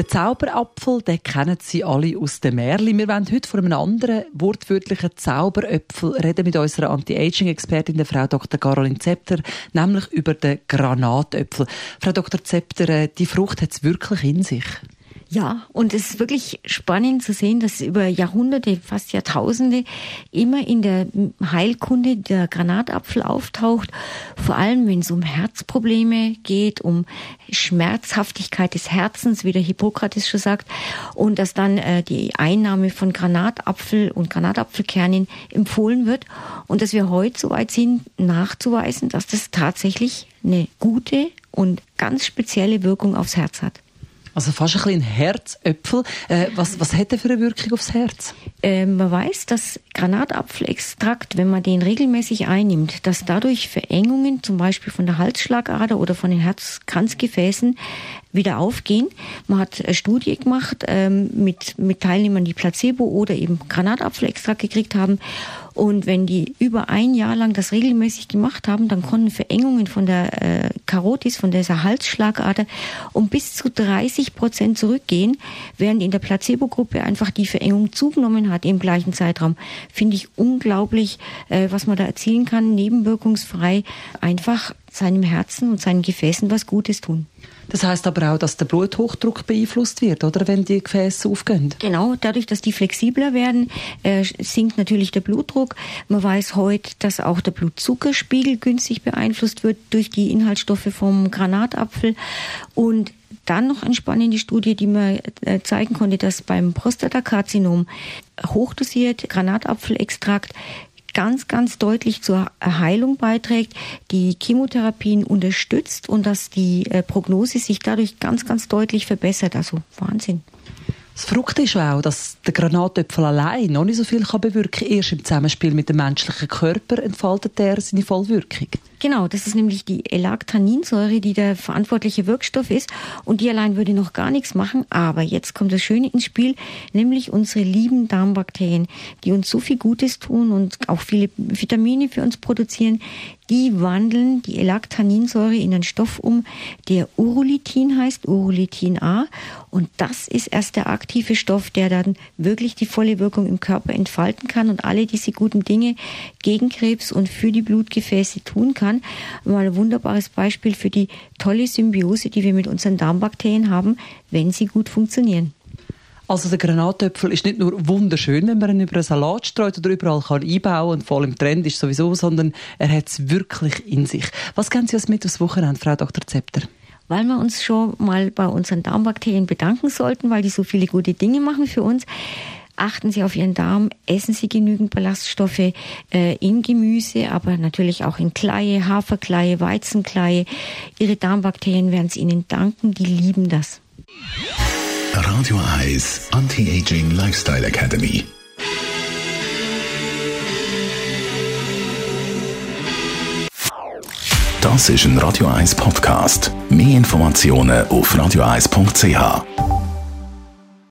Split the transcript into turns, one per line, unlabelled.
den Zauberapfel, den kennen Sie alle aus dem Märchen. Wir wollen heute von einem anderen wortwörtlichen Zauberöpfel reden mit unserer Anti-Aging-Expertin, der Frau Dr. Caroline Zepter, nämlich über den Granatöpfel. Frau Dr. Zepter, äh, die Frucht hat es wirklich in sich.
Ja, und es ist wirklich spannend zu sehen, dass über Jahrhunderte, fast Jahrtausende immer in der Heilkunde der Granatapfel auftaucht. Vor allem, wenn es um Herzprobleme geht, um Schmerzhaftigkeit des Herzens, wie der Hippokrates schon sagt, und dass dann äh, die Einnahme von Granatapfel und Granatapfelkernen empfohlen wird und dass wir heute so weit sind, nachzuweisen, dass das tatsächlich eine gute und ganz spezielle Wirkung aufs Herz hat.
Also fast ein bisschen Herzöpfel. Äh, was, was hat der für eine Wirkung aufs Herz?
Äh, man weiß, dass Granatapfelextrakt, wenn man den regelmäßig einnimmt, dass dadurch Verengungen, zum Beispiel von der Halsschlagader oder von den Herzkranzgefäßen, wieder aufgehen. Man hat eine Studie gemacht ähm, mit, mit Teilnehmern, die Placebo oder eben Granatapfelextrakt gekriegt haben. Und wenn die über ein Jahr lang das regelmäßig gemacht haben, dann konnten Verengungen von der äh, Karotis, von dieser Halsschlagader, um bis zu 30 Prozent zurückgehen, während in der Placebo-Gruppe einfach die Verengung zugenommen hat im gleichen Zeitraum. Finde ich unglaublich, äh, was man da erzielen kann, nebenwirkungsfrei einfach seinem Herzen und seinen Gefäßen was Gutes tun.
Das heißt aber auch, dass der Bluthochdruck beeinflusst wird, oder wenn die Gefäße aufgehen?
Genau, dadurch, dass die flexibler werden, äh, sinkt natürlich der Blutdruck. Man weiß heute, dass auch der Blutzuckerspiegel günstig beeinflusst wird durch die Inhaltsstoffe vom Granatapfel und dann noch eine spannende Studie, die mir äh, zeigen konnte, dass beim Prostatakarzinom hochdosiert Granatapfelextrakt ganz, ganz deutlich zur Heilung beiträgt, die Chemotherapien unterstützt und dass die äh, Prognose sich dadurch ganz, ganz deutlich verbessert. Also Wahnsinn.
Das Verrückte ist auch, dass der Granatöpfel allein noch nicht so viel kann bewirken kann. Erst im Zusammenspiel mit dem menschlichen Körper entfaltet er seine Vollwirkung.
Genau, das ist nämlich die Elactaninsäure, die der verantwortliche Wirkstoff ist. Und die allein würde noch gar nichts machen. Aber jetzt kommt das Schöne ins Spiel, nämlich unsere lieben Darmbakterien, die uns so viel Gutes tun und auch viele Vitamine für uns produzieren. Die wandeln die Elactaninsäure in einen Stoff um, der Urulitin heißt, Urulitin A. Und das ist erst der aktive Stoff, der dann wirklich die volle Wirkung im Körper entfalten kann und alle diese guten Dinge gegen Krebs und für die Blutgefäße tun kann kann. Mal ein wunderbares Beispiel für die tolle Symbiose, die wir mit unseren Darmbakterien haben, wenn sie gut funktionieren.
Also der Granatöpfel ist nicht nur wunderschön, wenn man ihn über einen Salat streut oder überall kann einbauen und voll im Trend ist sowieso, sondern er hat es wirklich in sich. Was geben Sie uns mit aufs Wochenende, Frau Dr. Zepter?
Weil wir uns schon mal bei unseren Darmbakterien bedanken sollten, weil die so viele gute Dinge machen für uns achten Sie auf Ihren Darm, essen Sie genügend Ballaststoffe äh, in Gemüse, aber natürlich auch in Kleie, Haferkleie, Weizenkleie. Ihre Darmbakterien werden es Ihnen danken, die lieben das.
Radio Eyes Anti-Aging Lifestyle Academy. Das ist ein Radio 1 Podcast. Mehr Informationen auf radio1.ch.